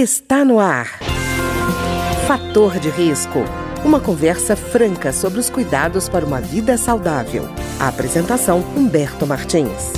Está no ar. Fator de risco. Uma conversa franca sobre os cuidados para uma vida saudável. A apresentação Humberto Martins.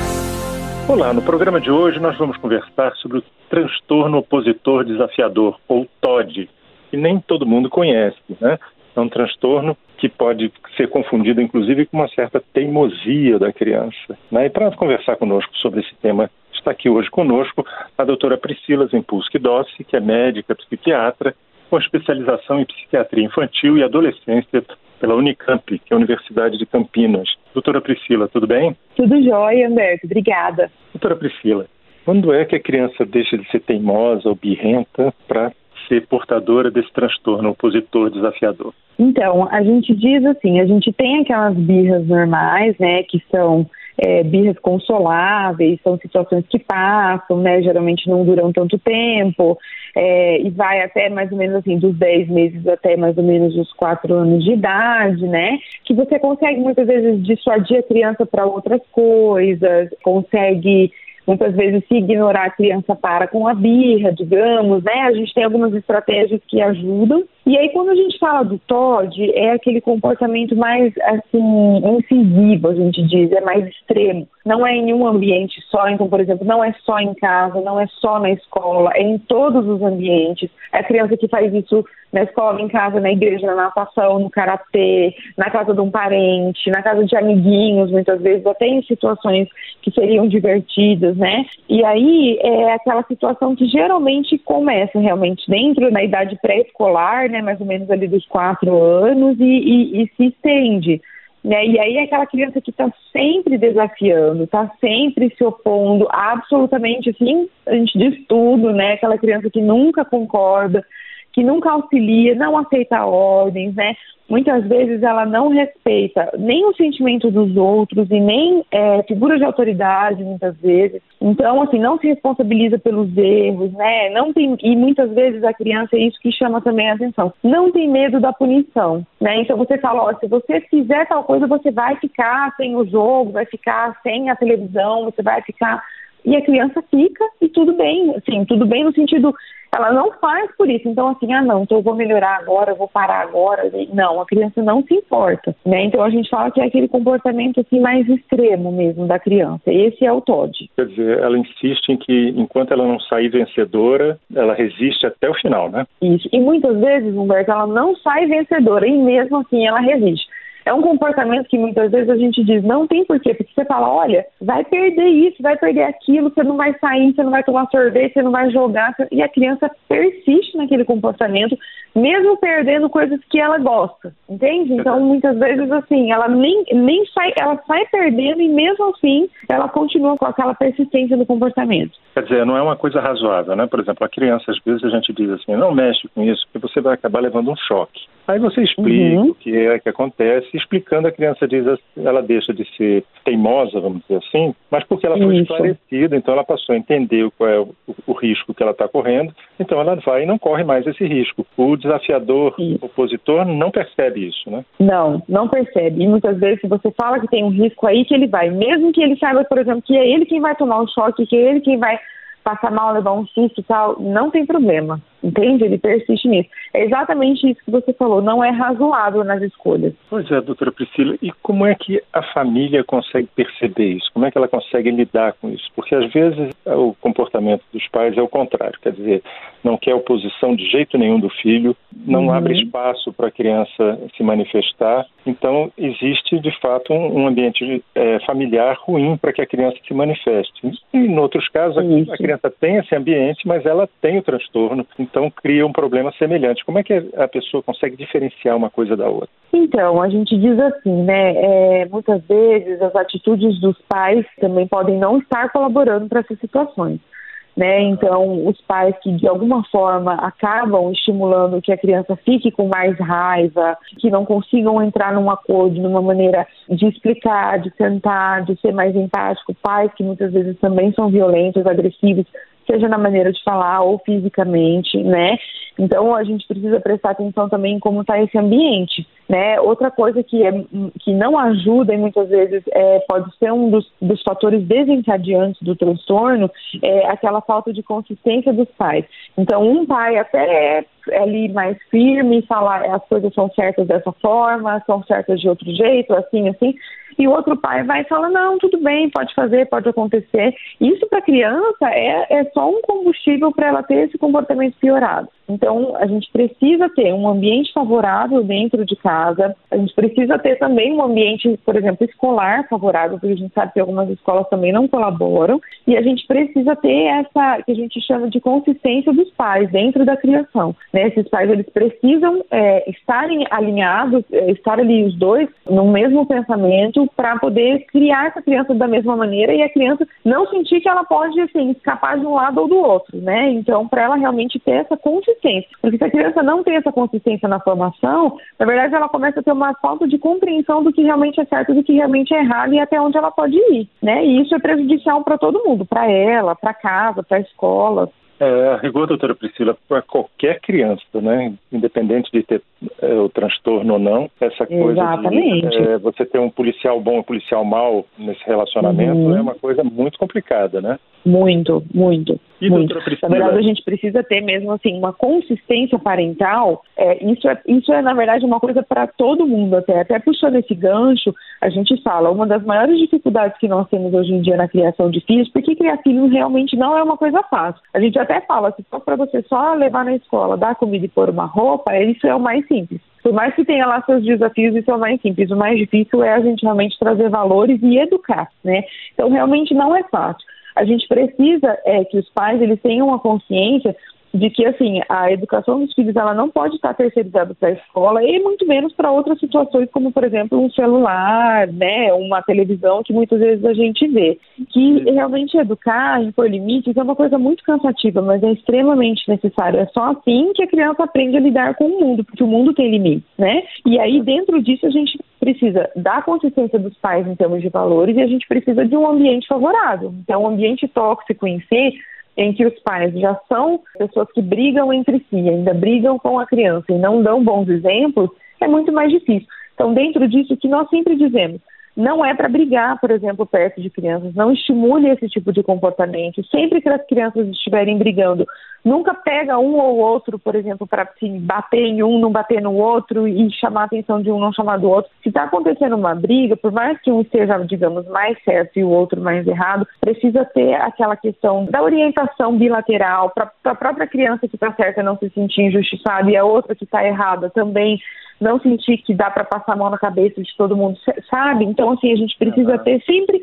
Olá, no programa de hoje nós vamos conversar sobre o transtorno opositor desafiador, ou TOD, que nem todo mundo conhece, né? É um transtorno que pode ser confundido, inclusive, com uma certa teimosia da criança. Né? E para conversar conosco sobre esse tema Está aqui hoje conosco a doutora Priscila Zempulski Dossi, que é médica psiquiatra com especialização em psiquiatria infantil e adolescência pela Unicamp, que é a Universidade de Campinas. Doutora Priscila, tudo bem? Tudo jóia, Humberto. Obrigada. Doutora Priscila, quando é que a criança deixa de ser teimosa ou birrenta para ser portadora desse transtorno opositor desafiador? Então, a gente diz assim, a gente tem aquelas birras normais, né, que são é, birras consoláveis, são situações que passam, né? Geralmente não duram tanto tempo, é, e vai até mais ou menos assim, dos 10 meses até mais ou menos os 4 anos de idade, né? Que você consegue muitas vezes dissuadir a criança para outras coisas, consegue Muitas vezes, se ignorar a criança para com a birra, digamos, né? A gente tem algumas estratégias que ajudam. E aí, quando a gente fala do TOD, é aquele comportamento mais, assim, incisivo, a gente diz, é mais extremo. Não é em um ambiente só, então, por exemplo, não é só em casa, não é só na escola, é em todos os ambientes. É a criança que faz isso na escola, em casa, na igreja, na natação, no karatê, na casa de um parente, na casa de amiguinhos, muitas vezes, até em situações que seriam divertidas, né? E aí é aquela situação que geralmente começa realmente dentro da idade pré-escolar, né? Mais ou menos ali dos quatro anos e, e, e se estende. Né? E aí é aquela criança que está sempre desafiando, está sempre se opondo, absolutamente assim, a gente diz tudo, né? Aquela criança que nunca concorda, que nunca auxilia, não aceita ordens, né? Muitas vezes ela não respeita nem o sentimento dos outros e nem é, figura de autoridade, muitas vezes. Então, assim, não se responsabiliza pelos erros, né? Não tem, e muitas vezes a criança, é isso que chama também a atenção, não tem medo da punição, né? Então você fala, ó, se você fizer tal coisa, você vai ficar sem o jogo, vai ficar sem a televisão, você vai ficar e a criança fica e tudo bem, assim, tudo bem no sentido, ela não faz por isso, então assim, ah não, então eu vou melhorar agora, eu vou parar agora, não, a criança não se importa, né, então a gente fala que é aquele comportamento assim mais extremo mesmo da criança, esse é o TOD. Quer dizer, ela insiste em que enquanto ela não sair vencedora, ela resiste até o final, né? Isso, e muitas vezes, Humberto, ela não sai vencedora e mesmo assim ela resiste. É um comportamento que muitas vezes a gente diz, não tem porquê, porque você fala, olha, vai perder isso, vai perder aquilo, você não vai sair, você não vai tomar sorvete, você não vai jogar, e a criança persiste naquele comportamento, mesmo perdendo coisas que ela gosta, entende? Então, muitas vezes, assim, ela nem, nem sai, ela sai perdendo e mesmo assim, ela continua com aquela persistência no comportamento. Quer dizer, não é uma coisa razoável, né? Por exemplo, a criança, às vezes, a gente diz assim, não mexe com isso, porque você vai acabar levando um choque. Aí você explica uhum. o que é que acontece, explicando a criança diz, ela deixa de ser teimosa, vamos dizer assim, mas porque ela foi Isso. esclarecida, então ela passou a entender qual é o, o risco que ela está correndo, então ela vai e não corre mais esse risco. O desafiador, o opositor, não percebe isso, né? Não, não percebe. E muitas vezes, se você fala que tem um risco aí que ele vai, mesmo que ele saiba, por exemplo, que é ele quem vai tomar o choque, que é ele quem vai passar mal, levar um susto e tal, não tem problema, entende? Ele persiste nisso. É exatamente isso que você falou, não é razoável nas escolhas. Pois é, doutora Priscila, e como é que a família consegue perceber isso? Como é que ela consegue lidar com isso? Porque às vezes o comportamento dos pais é o contrário, quer dizer, não quer oposição de jeito nenhum do filho, não uhum. abre espaço para a criança se manifestar, então existe de fato um, ambiente é, familiar ruim para que a criança se manifeste. E em outros casos, a, a criança tem esse ambiente, mas ela tem o transtorno, então cria um problema semelhante. Como é que a pessoa consegue diferenciar uma coisa da outra? Então, a gente diz assim, né? É, muitas vezes as atitudes dos pais também podem não estar colaborando para essas situações. Né? Então, os pais que de alguma forma acabam estimulando que a criança fique com mais raiva, que não consigam entrar num acordo, numa maneira de explicar, de tentar, de ser mais empático, pais que muitas vezes também são violentos, agressivos, seja na maneira de falar ou fisicamente, né? Então a gente precisa prestar atenção também em como está esse ambiente. Né? Outra coisa que, é, que não ajuda e muitas vezes é, pode ser um dos, dos fatores desencadeantes do transtorno é aquela falta de consistência dos pais. Então, um pai até é ali mais firme, falar as coisas são certas dessa forma, são certas de outro jeito, assim, assim, e o outro pai vai e fala, não, tudo bem, pode fazer, pode acontecer. Isso para a criança é, é só um combustível para ela ter esse comportamento piorado. Então, a gente precisa ter um ambiente favorável dentro de casa, a gente precisa ter também um ambiente, por exemplo, escolar favorável, porque a gente sabe que algumas escolas também não colaboram, e a gente precisa ter essa, que a gente chama de consistência dos pais dentro da criação. Né? Esses pais, eles precisam é, estarem alinhados, é, estar ali os dois no mesmo pensamento para poder criar essa criança da mesma maneira e a criança não sentir que ela pode, assim, escapar de um lado ou do outro, né? Então, para ela realmente ter essa consistência consistência. Porque se a criança não tem essa consistência na formação, na verdade ela começa a ter uma falta de compreensão do que realmente é certo, do que realmente é errado e até onde ela pode ir, né? E isso é prejudicial para todo mundo, para ela, para casa, para a escola. É, a rigor, doutora Priscila, para qualquer criança, né, independente de ter é, o transtorno ou não, essa coisa Exatamente. de é, você ter um policial bom e um policial mau nesse relacionamento uhum. é uma coisa muito complicada, né? Muito, muito. E, muito. Na verdade, a gente precisa ter mesmo assim uma consistência parental. É, isso, é, isso é, na verdade, uma coisa para todo mundo até. Até puxando esse gancho, a gente fala, uma das maiores dificuldades que nós temos hoje em dia na criação de filhos, porque criar filhos realmente não é uma coisa fácil. A gente até fala, se for para você só levar na escola, dar comida e pôr uma roupa, isso é o mais simples. Por mais que tenha lá seus desafios, isso é o mais simples. O mais difícil é a gente realmente trazer valores e educar, né? Então, realmente não é fácil a gente precisa é, que os pais eles tenham uma consciência de que assim a educação dos filhos ela não pode estar terceirizada para a escola e muito menos para outras situações como por exemplo um celular, né, uma televisão que muitas vezes a gente vê. Que realmente educar, impor limites é uma coisa muito cansativa, mas é extremamente necessário. É só assim que a criança aprende a lidar com o mundo, porque o mundo tem limites, né? E aí dentro disso a gente precisa da consistência dos pais em termos de valores e a gente precisa de um ambiente favorável. Então, um ambiente tóxico em si em que os pais já são pessoas que brigam entre si, ainda brigam com a criança e não dão bons exemplos, é muito mais difícil. Então, dentro disso, que nós sempre dizemos, não é para brigar, por exemplo, perto de crianças, não estimule esse tipo de comportamento. Sempre que as crianças estiverem brigando, nunca pega um ou outro, por exemplo, para assim, bater em um, não bater no outro e chamar a atenção de um, não chamar do outro. Se está acontecendo uma briga, por mais que um esteja, digamos, mais certo e o outro mais errado, precisa ter aquela questão da orientação bilateral para a própria criança que está certa não se sentir injustiçada e a outra que está errada também não sentir que dá para passar a mão na cabeça de todo mundo, sabe? Então, assim, a gente precisa ter sempre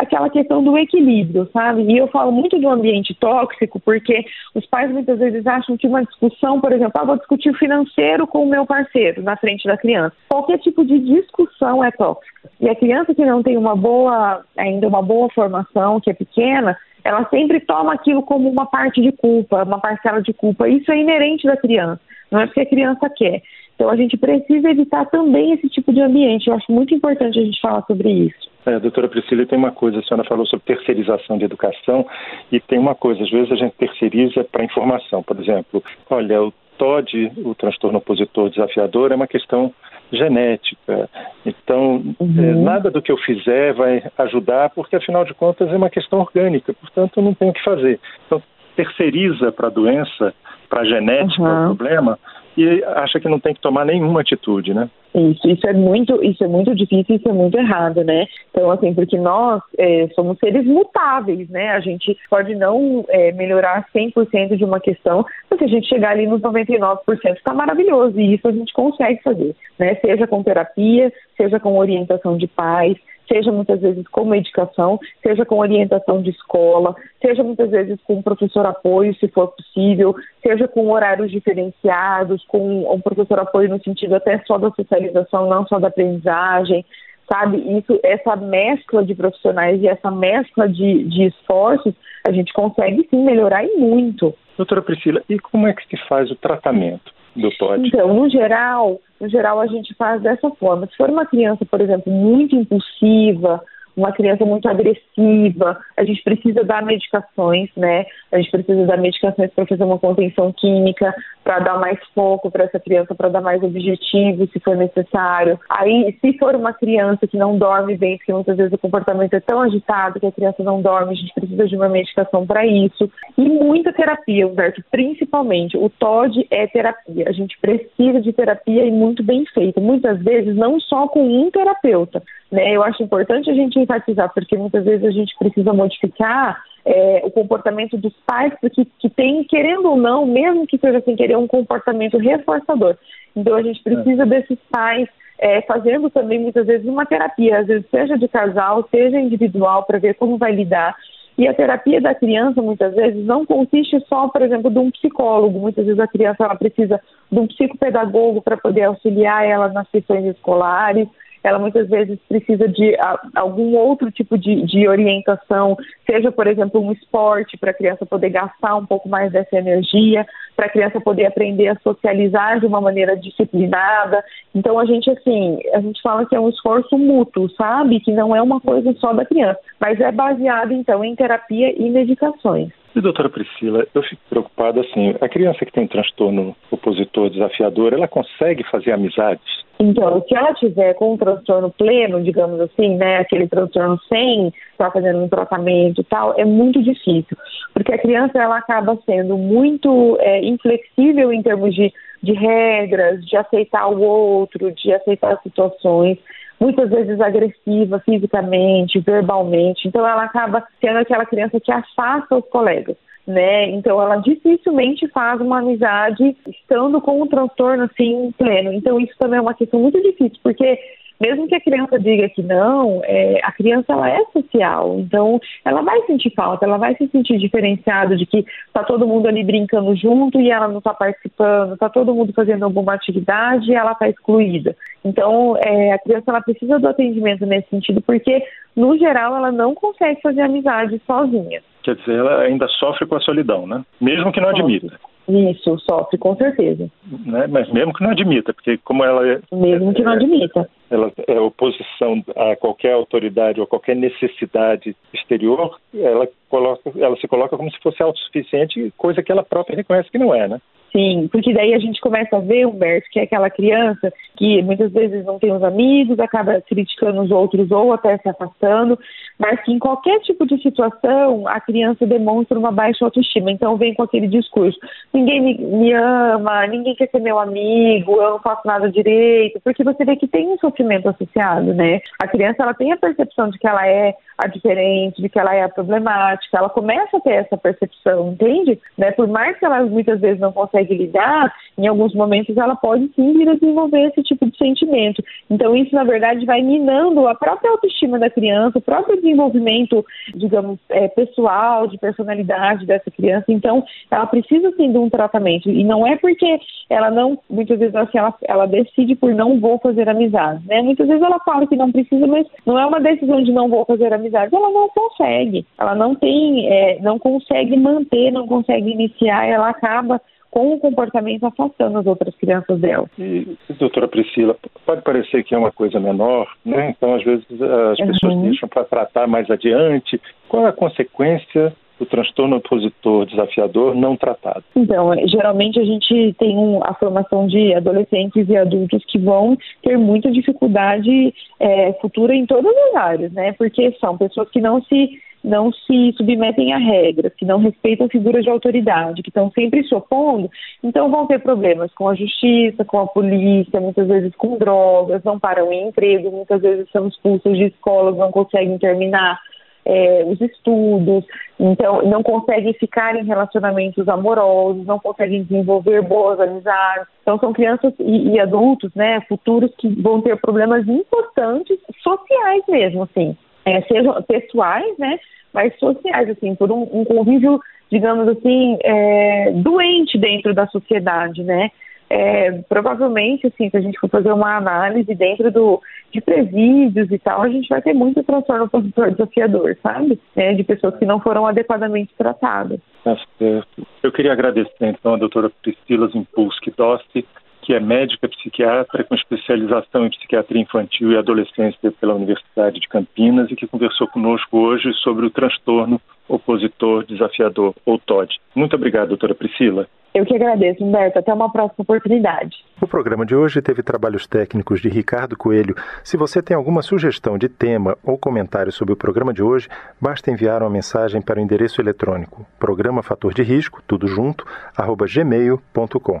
aquela questão do equilíbrio, sabe? E eu falo muito do ambiente tóxico porque os pais muitas vezes acham que uma discussão, por exemplo, ah, vou discutir financeiro com o meu parceiro na frente da criança. Qualquer tipo de discussão é tóxica. E a criança que não tem uma boa, ainda uma boa formação, que é pequena, ela sempre toma aquilo como uma parte de culpa, uma parcela de culpa. Isso é inerente da criança, não é porque a criança quer. Então a gente precisa evitar também esse tipo de ambiente. Eu acho muito importante a gente falar sobre isso. É, doutora Priscila, tem uma coisa, a senhora falou sobre terceirização de educação e tem uma coisa, às vezes a gente terceiriza para informação. Por exemplo, olha, o TOD, o transtorno opositor desafiador, é uma questão genética. Então, uhum. é, nada do que eu fizer vai ajudar, porque afinal de contas é uma questão orgânica, portanto não tenho o que fazer. Então, terceiriza para a doença, para a genética, uhum. o problema, e acha que não tem que tomar nenhuma atitude, né? Isso, isso é muito, isso é muito difícil, isso é muito errado, né? Então, assim, porque nós é, somos seres mutáveis, né? A gente pode não é, melhorar 100% de uma questão, mas se a gente chegar ali nos 99% está maravilhoso e isso a gente consegue fazer, né? Seja com terapia, seja com orientação de pais, seja muitas vezes com medicação, seja com orientação de escola, seja muitas vezes com professor apoio, se for possível, seja com horários diferenciados, com um professor apoio no sentido até só da socialização, não só da aprendizagem, sabe? Isso, essa mescla de profissionais e essa mescla de, de esforços, a gente consegue sim melhorar e muito. Doutora Priscila, e como é que se faz o tratamento? do TOD? Então, no geral, no geral a gente faz dessa forma. Se for uma criança, por exemplo, muito impulsiva, uma criança muito agressiva, a gente precisa dar medicações, né? A gente precisa dar medicações para fazer uma contenção química, para dar mais foco para essa criança, para dar mais objetivo, se for necessário. Aí, se for uma criança que não dorme bem, porque muitas vezes o comportamento é tão agitado que a criança não dorme, a gente precisa de uma medicação para isso. E muita terapia, Humberto, principalmente. O TOD é terapia. A gente precisa de terapia e muito bem feita. Muitas vezes, não só com um terapeuta. Né? Eu acho importante a gente enfatizar, porque muitas vezes a gente precisa modificar é, o comportamento dos pais, porque que tem, querendo ou não, mesmo que seja sem querer, um comportamento reforçador. Então a gente precisa é. desses pais é, fazendo também muitas vezes uma terapia, às vezes seja de casal, seja individual, para ver como vai lidar. E a terapia da criança, muitas vezes, não consiste só, por exemplo, de um psicólogo. Muitas vezes a criança ela precisa de um psicopedagogo para poder auxiliar ela nas sessões escolares ela muitas vezes precisa de a, algum outro tipo de, de, orientação, seja, por exemplo, um esporte para a criança poder gastar um pouco mais dessa energia, para a criança poder aprender a socializar de uma maneira disciplinada. Então a gente assim, a gente fala que é um esforço mútuo, sabe? Que não é uma coisa só da criança, mas é baseado então em terapia e medicações. E, doutora Priscila, eu fico preocupada assim, a criança que tem transtorno opositor desafiador, ela consegue fazer amizades? Então, se ela tiver com um transtorno pleno, digamos assim, né, aquele transtorno sem estar fazendo um tratamento e tal, é muito difícil, porque a criança ela acaba sendo muito é, inflexível em termos de, de regras, de aceitar o outro, de aceitar situações muitas vezes agressiva fisicamente, verbalmente. Então ela acaba sendo aquela criança que afasta os colegas. Né? Então ela dificilmente faz uma amizade estando com um transtorno assim pleno. Então isso também é uma questão muito difícil, porque mesmo que a criança diga que não, é, a criança ela é social, então ela vai sentir falta, ela vai se sentir diferenciada de que está todo mundo ali brincando junto e ela não está participando, está todo mundo fazendo alguma atividade e ela está excluída. Então é, a criança ela precisa do atendimento nesse sentido, porque no geral ela não consegue fazer amizade sozinha. Quer dizer, ela ainda sofre com a solidão, né? Mesmo que não admita. Isso, sofre, com certeza. Né? Mas mesmo que não admita, porque como ela é. Mesmo que não admita. Ela é oposição a qualquer autoridade ou qualquer necessidade exterior, ela, coloca, ela se coloca como se fosse autossuficiente, coisa que ela própria reconhece que não é, né? Sim, porque daí a gente começa a ver, Humberto, que é aquela criança que muitas vezes não tem os amigos, acaba criticando os outros ou até se afastando, mas que em qualquer tipo de situação a criança demonstra uma baixa autoestima. Então vem com aquele discurso: ninguém me, me ama, ninguém quer ser meu amigo, eu não faço nada direito, porque você vê que tem um sofrimento associado, né? A criança ela tem a percepção de que ela é a diferente, de que ela é a problemática, ela começa a ter essa percepção, entende? Né? Por mais que ela muitas vezes não consegue lidar, em alguns momentos ela pode sim vir a desenvolver esse tipo de sentimento. Então isso, na verdade, vai minando a própria autoestima da criança, o próprio desenvolvimento, digamos, é, pessoal, de personalidade dessa criança. Então, ela precisa sim de um tratamento. E não é porque ela não, muitas vezes assim, ela, ela decide por não vou fazer amizade, né? Muitas vezes ela fala que não precisa, mas não é uma decisão de não vou fazer amizade ela não consegue. Ela não tem, é, não consegue manter, não consegue iniciar, ela acaba com o comportamento afastando as outras crianças dela. E, doutora Priscila, pode parecer que é uma coisa menor, né? Então, às vezes, as pessoas uhum. deixam para tratar mais adiante. Qual é a consequência do transtorno opositor desafiador não tratado? Então, é, geralmente a gente tem um, a formação de adolescentes e adultos que vão ter muita dificuldade é, futura em todas as áreas, né? Porque são pessoas que não se não se submetem a regras, que não respeitam figuras de autoridade, que estão sempre se opondo, então vão ter problemas com a justiça, com a polícia, muitas vezes com drogas, não param em emprego, muitas vezes são expulsos de escolas, não conseguem terminar é, os estudos, então não conseguem ficar em relacionamentos amorosos, não conseguem desenvolver boas amizades. Então são crianças e, e adultos, né, futuros que vão ter problemas importantes sociais mesmo, assim, é, sejam pessoais, né, mas sociais, assim, por um, um convívio, digamos assim, é, doente dentro da sociedade, né é, provavelmente, assim, se a gente for fazer uma análise dentro do, de presídios e tal, a gente vai ter muito transtorno desafiador, sabe? É, de pessoas que não foram adequadamente tratadas. Tá certo. Eu queria agradecer, então, a doutora Priscila Zimpulski Dossi, que é médica psiquiatra com especialização em psiquiatria infantil e adolescência pela Universidade de Campinas e que conversou conosco hoje sobre o transtorno opositor desafiador, ou TOD. Muito obrigado, doutora Priscila. Eu que agradeço, Humberto. Até uma próxima oportunidade. O programa de hoje teve trabalhos técnicos de Ricardo Coelho. Se você tem alguma sugestão de tema ou comentário sobre o programa de hoje, basta enviar uma mensagem para o endereço eletrônico programa fator de risco, tudo junto, arroba gmail.com.